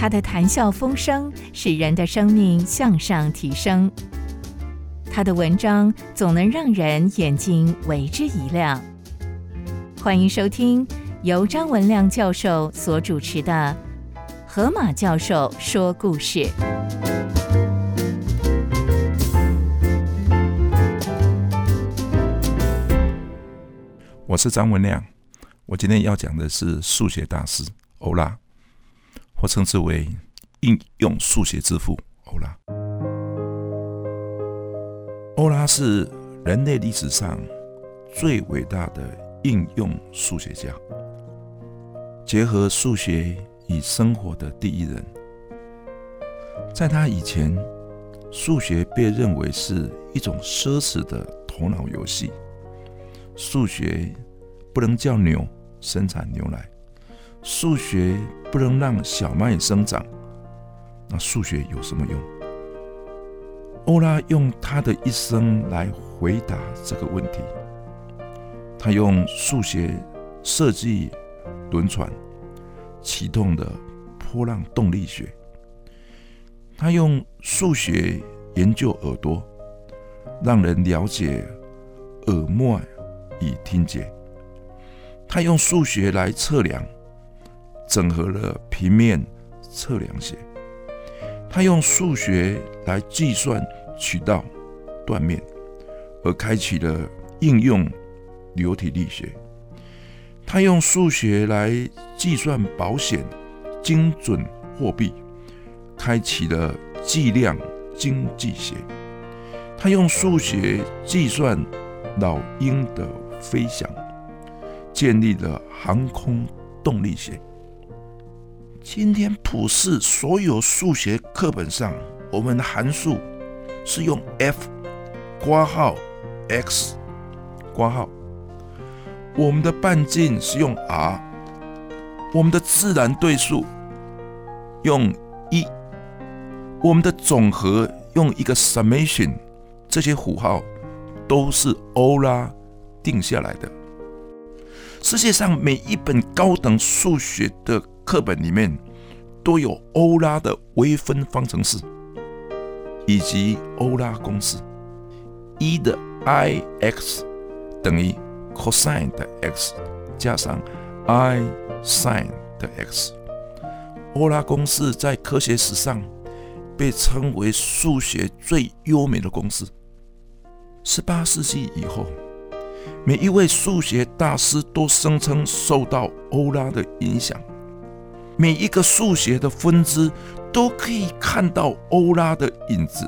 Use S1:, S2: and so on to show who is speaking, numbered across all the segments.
S1: 他的谈笑风生使人的生命向上提升。他的文章总能让人眼睛为之一亮。欢迎收听由张文亮教授所主持的《河马教授说故事》。
S2: 我是张文亮，我今天要讲的是数学大师欧拉，或称之为应用数学之父欧拉。欧拉是人类历史上最伟大的应用数学家，结合数学与生活的第一人。在他以前，数学被认为是一种奢侈的头脑游戏。数学不能叫牛生产牛奶，数学不能让小麦生长，那数学有什么用？欧拉用他的一生来回答这个问题。他用数学设计轮船，启动的波浪动力学；他用数学研究耳朵，让人了解耳膜。与听觉，他用数学来测量，整合了平面测量学；他用数学来计算渠道断面，而开启了应用流体力学；他用数学来计算保险精准货币，开启了计量经济学；他用数学计算老鹰的。飞翔，建立了航空动力学。今天普世所有数学课本上，我们的函数是用 F 括号 x 括号，我们的半径是用 r，我们的自然对数用一，我们的总和用一个 summation，这些符号都是欧拉。定下来的。世界上每一本高等数学的课本里面，都有欧拉的微分方程式，以及欧拉公式。一的 i x 等于 cosine 的 x 加上 i sin 的 x。欧拉公式在科学史上被称为数学最优美的公式。十八世纪以后。每一位数学大师都声称受到欧拉的影响，每一个数学的分支都可以看到欧拉的影子。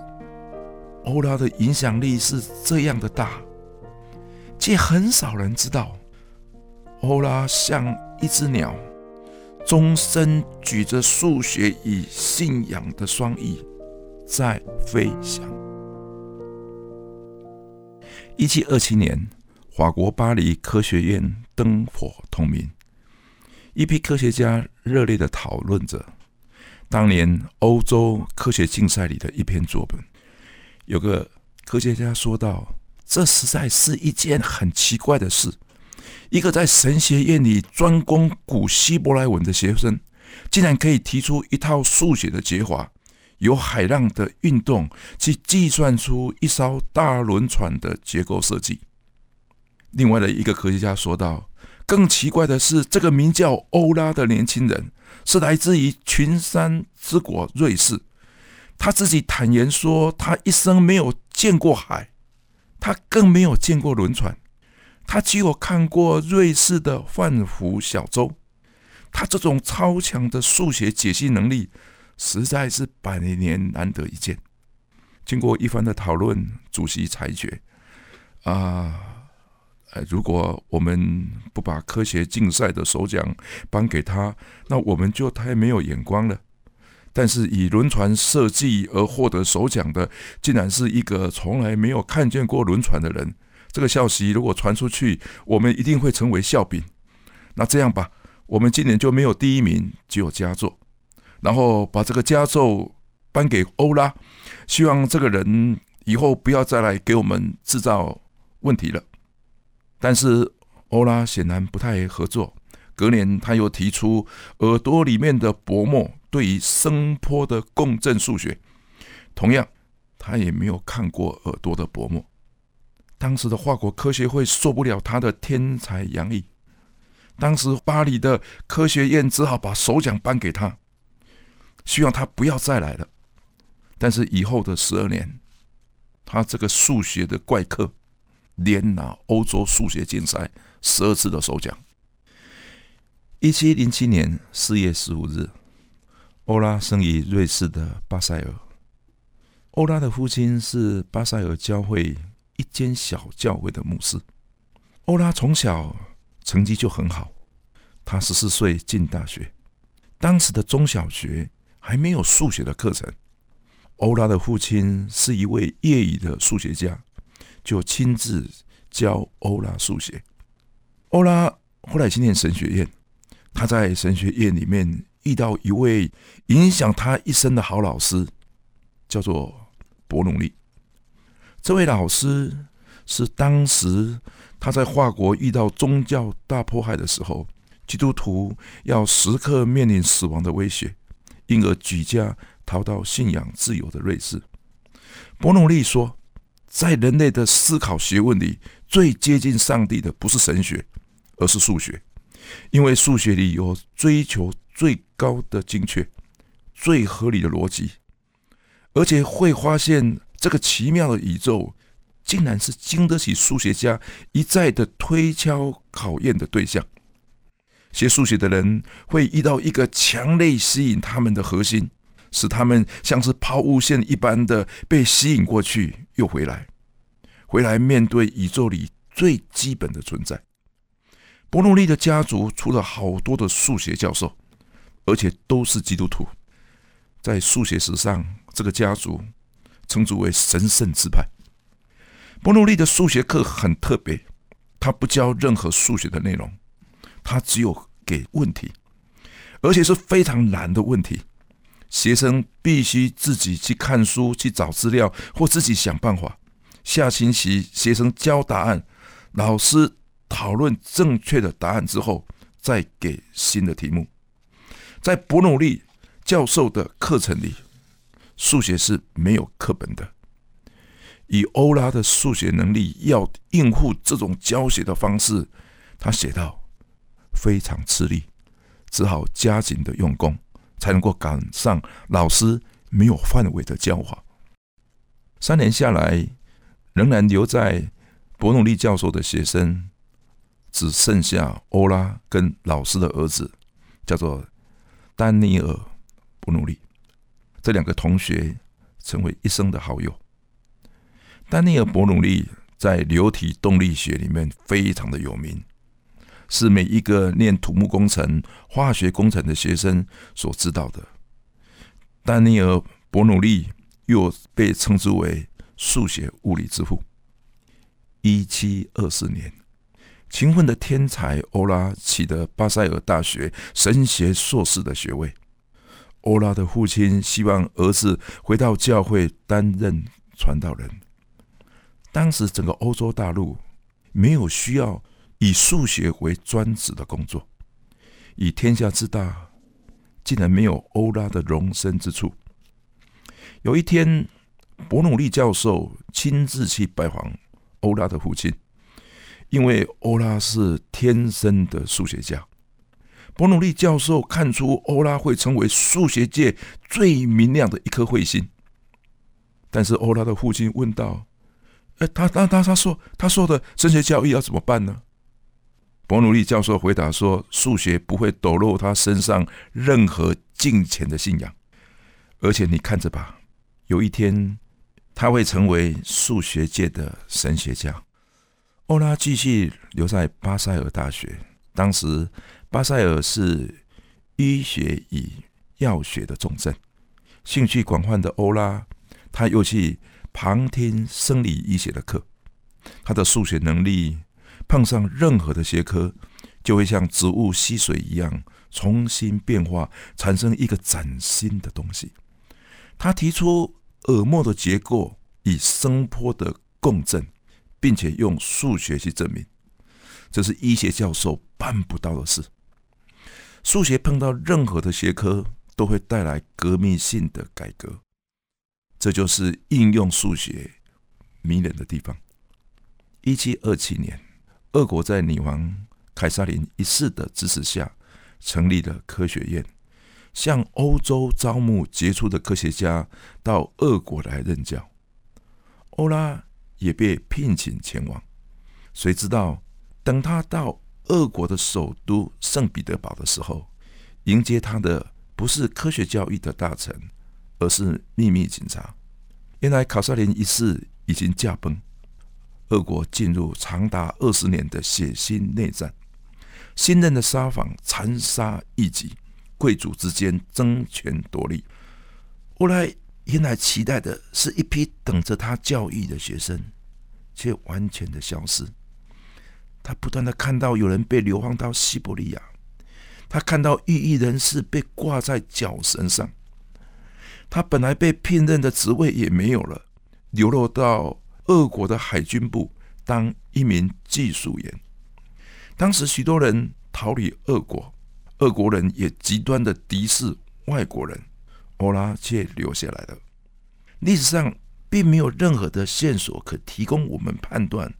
S2: 欧拉的影响力是这样的大，却很少人知道。欧拉像一只鸟，终身举着数学与信仰的双翼在飞翔。一七二七年。法国巴黎科学院灯火通明，一批科学家热烈的讨论着当年欧洲科学竞赛里的一篇作文。有个科学家说道：“这实在是一件很奇怪的事，一个在神学院里专攻古希伯来文的学生，竟然可以提出一套数学的解法，由海浪的运动去计算出一艘大轮船的结构设计。”另外的一个科学家说道：“更奇怪的是，这个名叫欧拉的年轻人是来自于群山之国瑞士。他自己坦言说，他一生没有见过海，他更没有见过轮船。他只有看过瑞士的泛湖小舟。他这种超强的数学解析能力，实在是百年难得一见。”经过一番的讨论，主席裁决：“啊。”，如果我们不把科学竞赛的首奖颁给他，那我们就太没有眼光了。但是以轮船设计而获得首奖的，竟然是一个从来没有看见过轮船的人。这个消息如果传出去，我们一定会成为笑柄。那这样吧，我们今年就没有第一名，只有佳作。然后把这个佳作颁给欧拉，希望这个人以后不要再来给我们制造问题了。但是欧拉显然不太合作。隔年，他又提出耳朵里面的薄膜对于声波的共振数学。同样，他也没有看过耳朵的薄膜。当时的法国科学会受不了他的天才洋溢，当时巴黎的科学院只好把首奖颁给他，希望他不要再来了。但是以后的十二年，他这个数学的怪客连拿欧洲数学竞赛十二次的首奖。一七零七年四月十五日，欧拉生于瑞士的巴塞尔。欧拉的父亲是巴塞尔教会。一间小教会的牧师，欧拉从小成绩就很好。他十四岁进大学，当时的中小学还没有数学的课程。欧拉的父亲是一位业余的数学家，就亲自教欧拉数学。欧拉后来去念神学院，他在神学院里面遇到一位影响他一生的好老师，叫做伯努利。这位老师是当时他在法国遇到宗教大迫害的时候，基督徒要时刻面临死亡的威胁，因而举家逃到信仰自由的瑞士。伯努利说，在人类的思考学问里，最接近上帝的不是神学，而是数学，因为数学里有追求最高的精确、最合理的逻辑，而且会发现。这个奇妙的宇宙，竟然是经得起数学家一再的推敲考验的对象。学数学的人会遇到一个强烈吸引他们的核心，使他们像是抛物线一般的被吸引过去又回来，回来面对宇宙里最基本的存在。伯努利的家族出了好多的数学教授，而且都是基督徒。在数学史上，这个家族。称之为神圣之派。伯努利的数学课很特别，他不教任何数学的内容，他只有给问题，而且是非常难的问题。学生必须自己去看书、去找资料，或自己想办法。下星期学生交答案，老师讨论正确的答案之后，再给新的题目。在伯努利教授的课程里。数学是没有课本的。以欧拉的数学能力，要应付这种教学的方式，他写道非常吃力，只好加紧的用功，才能够赶上老师没有范围的教法。三年下来，仍然留在伯努利教授的学生，只剩下欧拉跟老师的儿子，叫做丹尼尔·伯努利。这两个同学成为一生的好友。丹尼尔·伯努利在流体动力学里面非常的有名，是每一个念土木工程、化学工程的学生所知道的。丹尼尔·伯努利又被称之为数学物理之父。一七二四年，勤奋的天才欧拉取得巴塞尔大学神学硕士的学位。欧拉的父亲希望儿子回到教会担任传道人。当时整个欧洲大陆没有需要以数学为专职的工作，以天下之大，竟然没有欧拉的容身之处。有一天，伯努利教授亲自去拜访欧拉的父亲，因为欧拉是天生的数学家。伯努利教授看出欧拉会成为数学界最明亮的一颗彗星，但是欧拉的父亲问道：“哎，他他他他说他说的升学教育要怎么办呢？”伯努利教授回答说：“数学不会抖落他身上任何金钱的信仰，而且你看着吧，有一天他会成为数学界的神学家。”欧拉继续留在巴塞尔大学，当时。巴塞尔是医学与药学的重镇，兴趣广泛的欧拉，他又去旁听生理医学的课。他的数学能力碰上任何的学科，就会像植物吸水一样重新变化，产生一个崭新的东西。他提出耳膜的结构与声波的共振，并且用数学去证明，这是医学教授办不到的事。数学碰到任何的学科，都会带来革命性的改革。这就是应用数学迷人的地方。一七二七年，俄国在女王凯撒琳一世的支持下，成立了科学院，向欧洲招募杰出的科学家到俄国来任教。欧拉也被聘请前往。谁知道，等他到俄国的首都圣彼得堡的时候，迎接他的不是科学教育的大臣，而是秘密警察。原来卡萨琳一世已经驾崩，俄国进入长达二十年的血腥内战，新任的沙皇残杀异己，贵族之间争权夺利。后来，原来期待的是一批等着他教育的学生，却完全的消失。他不断的看到有人被流放到西伯利亚，他看到异议人士被挂在脚绳上，他本来被聘任的职位也没有了，流落到俄国的海军部当一名技术员。当时许多人逃离俄国，俄国人也极端的敌视外国人，欧拉却留下来了。历史上并没有任何的线索可提供我们判断。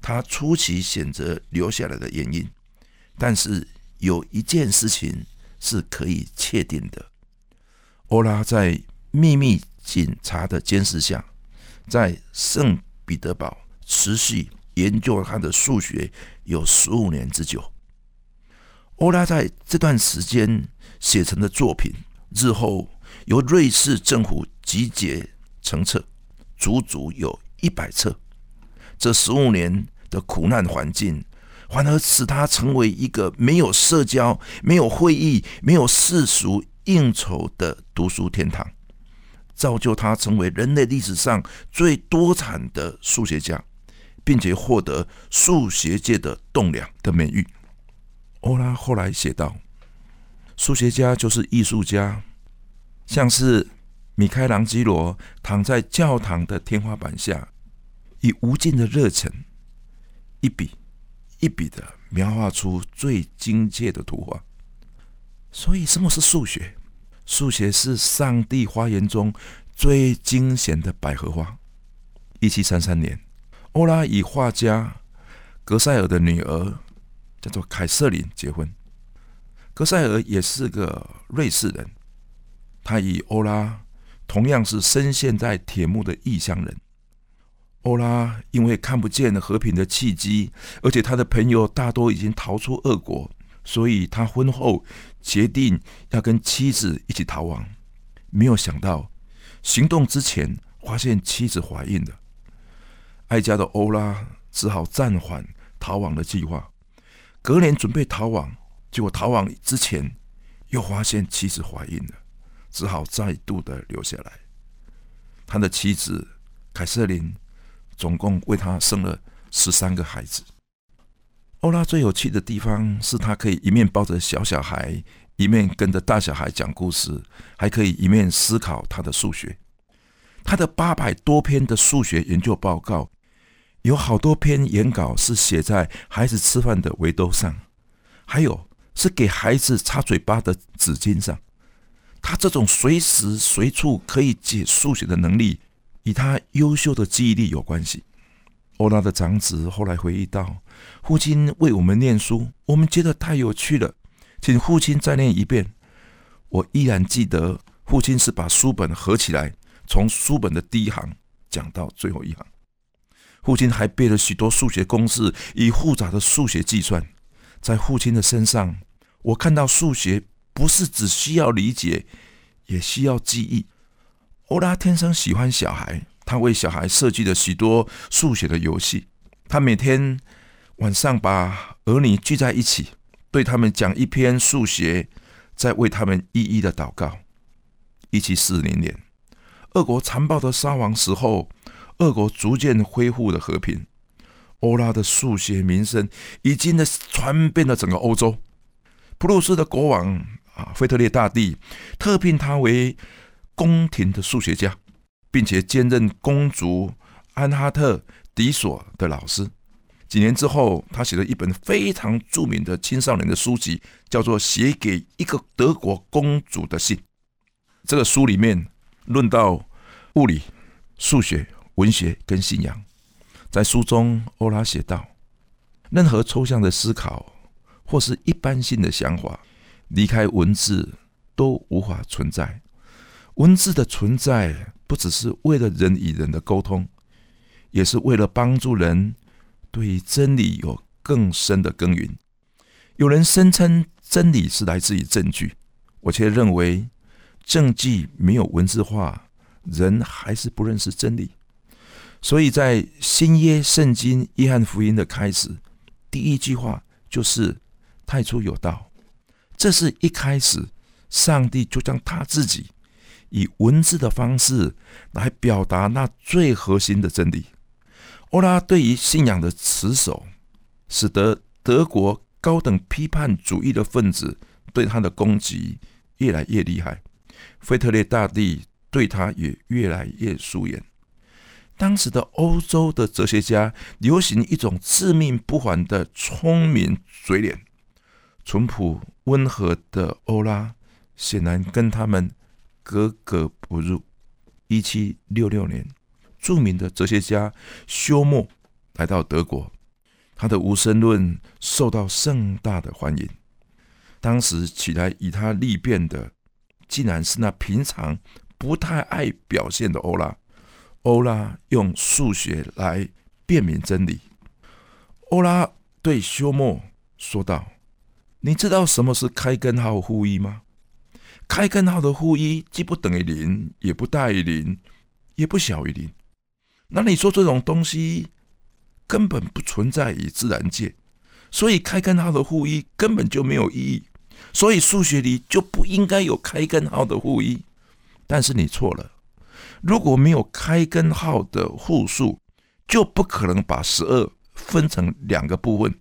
S2: 他初期选择留下来的原因，但是有一件事情是可以确定的：欧拉在秘密警察的监视下，在圣彼得堡持续研究他的数学有十五年之久。欧拉在这段时间写成的作品，日后由瑞士政府集结成册，足足有一百册。这十五年。的苦难环境，反而使他成为一个没有社交、没有会议、没有世俗应酬的读书天堂，造就他成为人类历史上最多产的数学家，并且获得数学界的栋梁的美誉。欧拉后来写道：“数学家就是艺术家，像是米开朗基罗躺在教堂的天花板下，以无尽的热忱。”一笔一笔的描画出最精切的图画。所以，什么是数学？数学是上帝花园中最惊险的百合花。一七三三年，欧拉与画家格塞尔的女儿叫做凯瑟琳结婚。格塞尔也是个瑞士人，他与欧拉同样是深陷在铁幕的异乡人。欧拉因为看不见和平的契机，而且他的朋友大多已经逃出俄国，所以他婚后决定要跟妻子一起逃亡。没有想到，行动之前发现妻子怀孕了。爱家的欧拉只好暂缓逃亡的计划。隔年准备逃亡，结果逃亡之前又发现妻子怀孕了，只好再度的留下来。他的妻子凯瑟琳。总共为他生了十三个孩子。欧拉最有趣的地方是他可以一面抱着小小孩，一面跟着大小孩讲故事，还可以一面思考他的数学。他的八百多篇的数学研究报告，有好多篇原稿是写在孩子吃饭的围兜上，还有是给孩子擦嘴巴的纸巾上。他这种随时随处可以解数学的能力。与他优秀的记忆力有关系。欧拉的长子后来回忆道：“父亲为我们念书，我们觉得太有趣了，请父亲再念一遍。”我依然记得，父亲是把书本合起来，从书本的第一行讲到最后一行。父亲还背了许多数学公式以复杂的数学计算。在父亲的身上，我看到数学不是只需要理解，也需要记忆。欧拉天生喜欢小孩，他为小孩设计了许多数学的游戏。他每天晚上把儿女聚在一起，对他们讲一篇数学，再为他们一一的祷告。一七四零年，俄国残暴的沙皇死后，俄国逐渐恢复了和平。欧拉的数学名声已经的传遍了整个欧洲。普鲁士的国王啊，腓特烈大帝特聘他为。宫廷的数学家，并且兼任公主安哈特迪索的老师。几年之后，他写了一本非常著名的青少年的书籍，叫做《写给一个德国公主的信》。这个书里面论到物理、数学、文学跟信仰。在书中，欧拉写道：“任何抽象的思考或是一般性的想法，离开文字都无法存在。文字的存在，不只是为了人与人的沟通，也是为了帮助人对真理有更深的耕耘。有人声称真理是来自于证据，我却认为证据没有文字化，人还是不认识真理。”所以在新约圣经约翰福音的开始，第一句话就是“太初有道”，这是一开始上帝就将他自己以文字的方式来表达那最核心的真理。欧拉对于信仰的持守，使得德国高等批判主义的分子对他的攻击越来越厉害，腓特烈大帝对他也越来越疏远。当时的欧洲的哲学家流行一种自命不凡的聪明嘴脸，淳朴温和的欧拉显然跟他们格格不入。一七六六年，著名的哲学家休谟来到德国，他的无神论受到盛大的欢迎。当时起来与他立辩的，竟然是那平常不太爱表现的欧拉。欧拉用数学来辨明真理。欧拉对休谟说道：“你知道什么是开根号负一吗？开根号的负一既不等于零，也不大于零，也不小于零。那你说这种东西根本不存在于自然界，所以开根号的负一根本就没有意义。所以数学里就不应该有开根号的负一。但是你错了。”如果没有开根号的负数，就不可能把十二分成两个部分，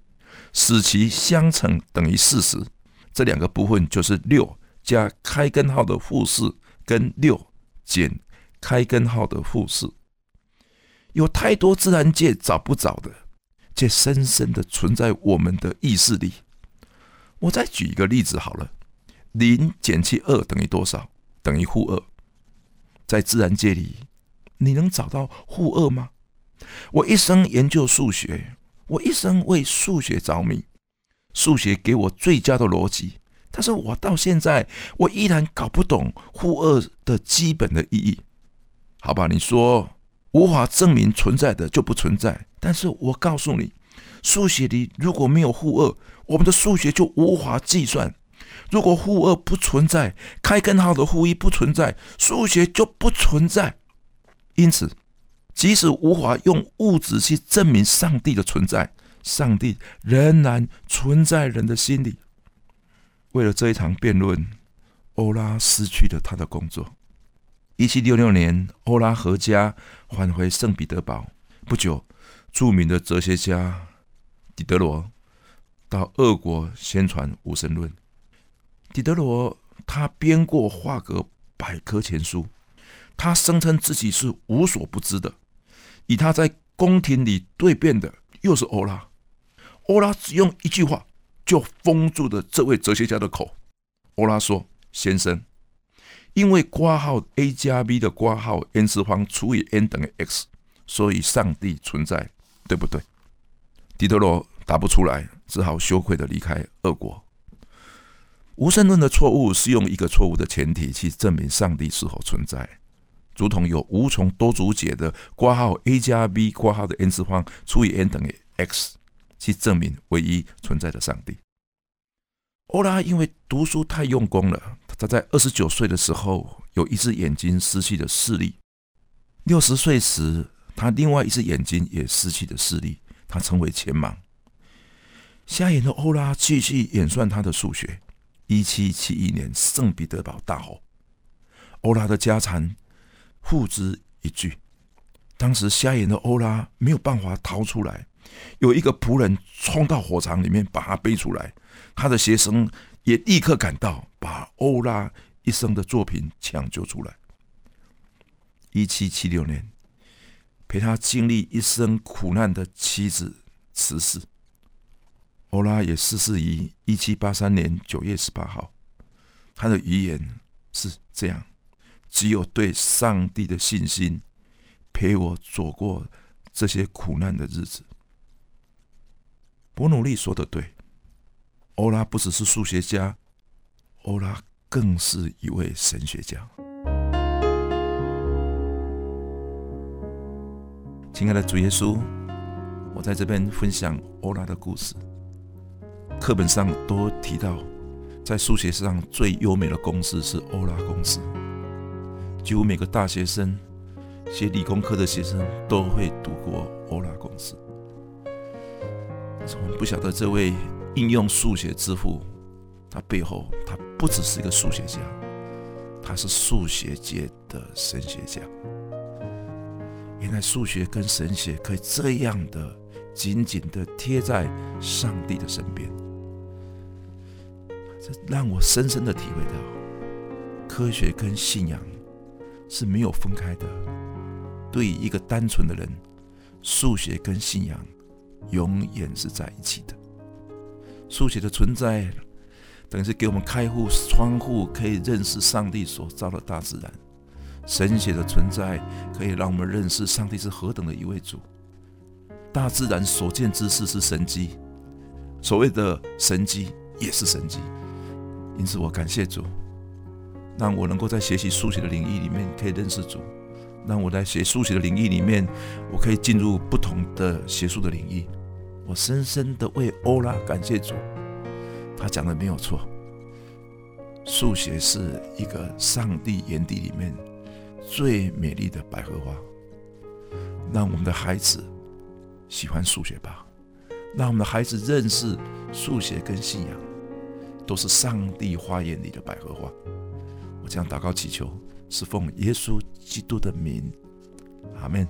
S2: 使其相乘等于四十。这两个部分就是六加开根号的负四跟六减开根号的负四。有太多自然界找不着的，却深深的存在我们的意识里。我再举一个例子好了，零减去二等于多少？等于负二。在自然界里，你能找到负二吗？我一生研究数学，我一生为数学着迷，数学给我最佳的逻辑。但是我到现在，我依然搞不懂负二的基本的意义。好吧，你说无法证明存在的就不存在，但是我告诉你，数学里如果没有负二，我们的数学就无法计算。如果负二不存在，开根号的负一不存在，数学就不存在。因此，即使无法用物质去证明上帝的存在，上帝仍然存在人的心里。为了这一场辩论，欧拉失去了他的工作。一七六六年，欧拉和家返回圣彼得堡。不久，著名的哲学家狄德罗到俄国宣传无神论。狄德罗他编过画格百科全书，他声称自己是无所不知的。与他在宫廷里对辩的又是欧拉，欧拉只用一句话就封住了这位哲学家的口。欧拉说：“先生，因为括号 a 加 b 的括号 n 次方除以 n 等于 x，所以上帝存在，对不对？”狄德罗答不出来，只好羞愧的离开俄国。无神论的错误是用一个错误的前提去证明上帝是否存在，如同有无穷多组解的括号 a 加 b 括号的 n 次方除以 n 等于 x 去证明唯一存在的上帝。欧拉因为读书太用功了，他在二十九岁的时候有一只眼睛失去了视力，六十岁时他另外一只眼睛也失去了视力，他成为全盲。瞎眼的欧拉继续演算他的数学。一七七一年，圣彼得堡大火，欧拉的家产付之一炬。当时瞎眼的欧拉没有办法逃出来，有一个仆人冲到火场里面把他背出来，他的学生也立刻赶到，把欧拉一生的作品抢救出来。一七七六年，陪他经历一生苦难的妻子辞世。欧拉也逝世于一七八三年九月十八号。他的遗言是这样：只有对上帝的信心，陪我走过这些苦难的日子。伯努利说的对，欧拉不只是数学家，欧拉更是一位神学家。亲爱的主耶稣，我在这边分享欧拉的故事。课本上都提到，在数学上最优美的公式是欧拉公式。几乎每个大学生、学理工科的学生都会读过欧拉公式。但是我们不晓得这位应用数学之父，他背后他不只是一个数学家，他是数学界的神学家。原来数学跟神学可以这样的紧紧的贴在上帝的身边。这让我深深的体会到，科学跟信仰是没有分开的。对于一个单纯的人，数学跟信仰永远是在一起的。数学的存在，等于是给我们开户窗户，可以认识上帝所造的大自然；神学的存在，可以让我们认识上帝是何等的一位主。大自然所见之事是神迹，所谓的神迹也是神迹。因此，我感谢主，让我能够在学习数学的领域里面可以认识主；让我在学数学的领域里面，我可以进入不同的学术的领域。我深深的为欧拉感谢主，他讲的没有错。数学是一个上帝眼底里面最美丽的百合花。让我们的孩子喜欢数学吧，让我们的孩子认识数学跟信仰。都是上帝花园里的百合花。我将祷告祈求，是奉耶稣基督的名，阿门。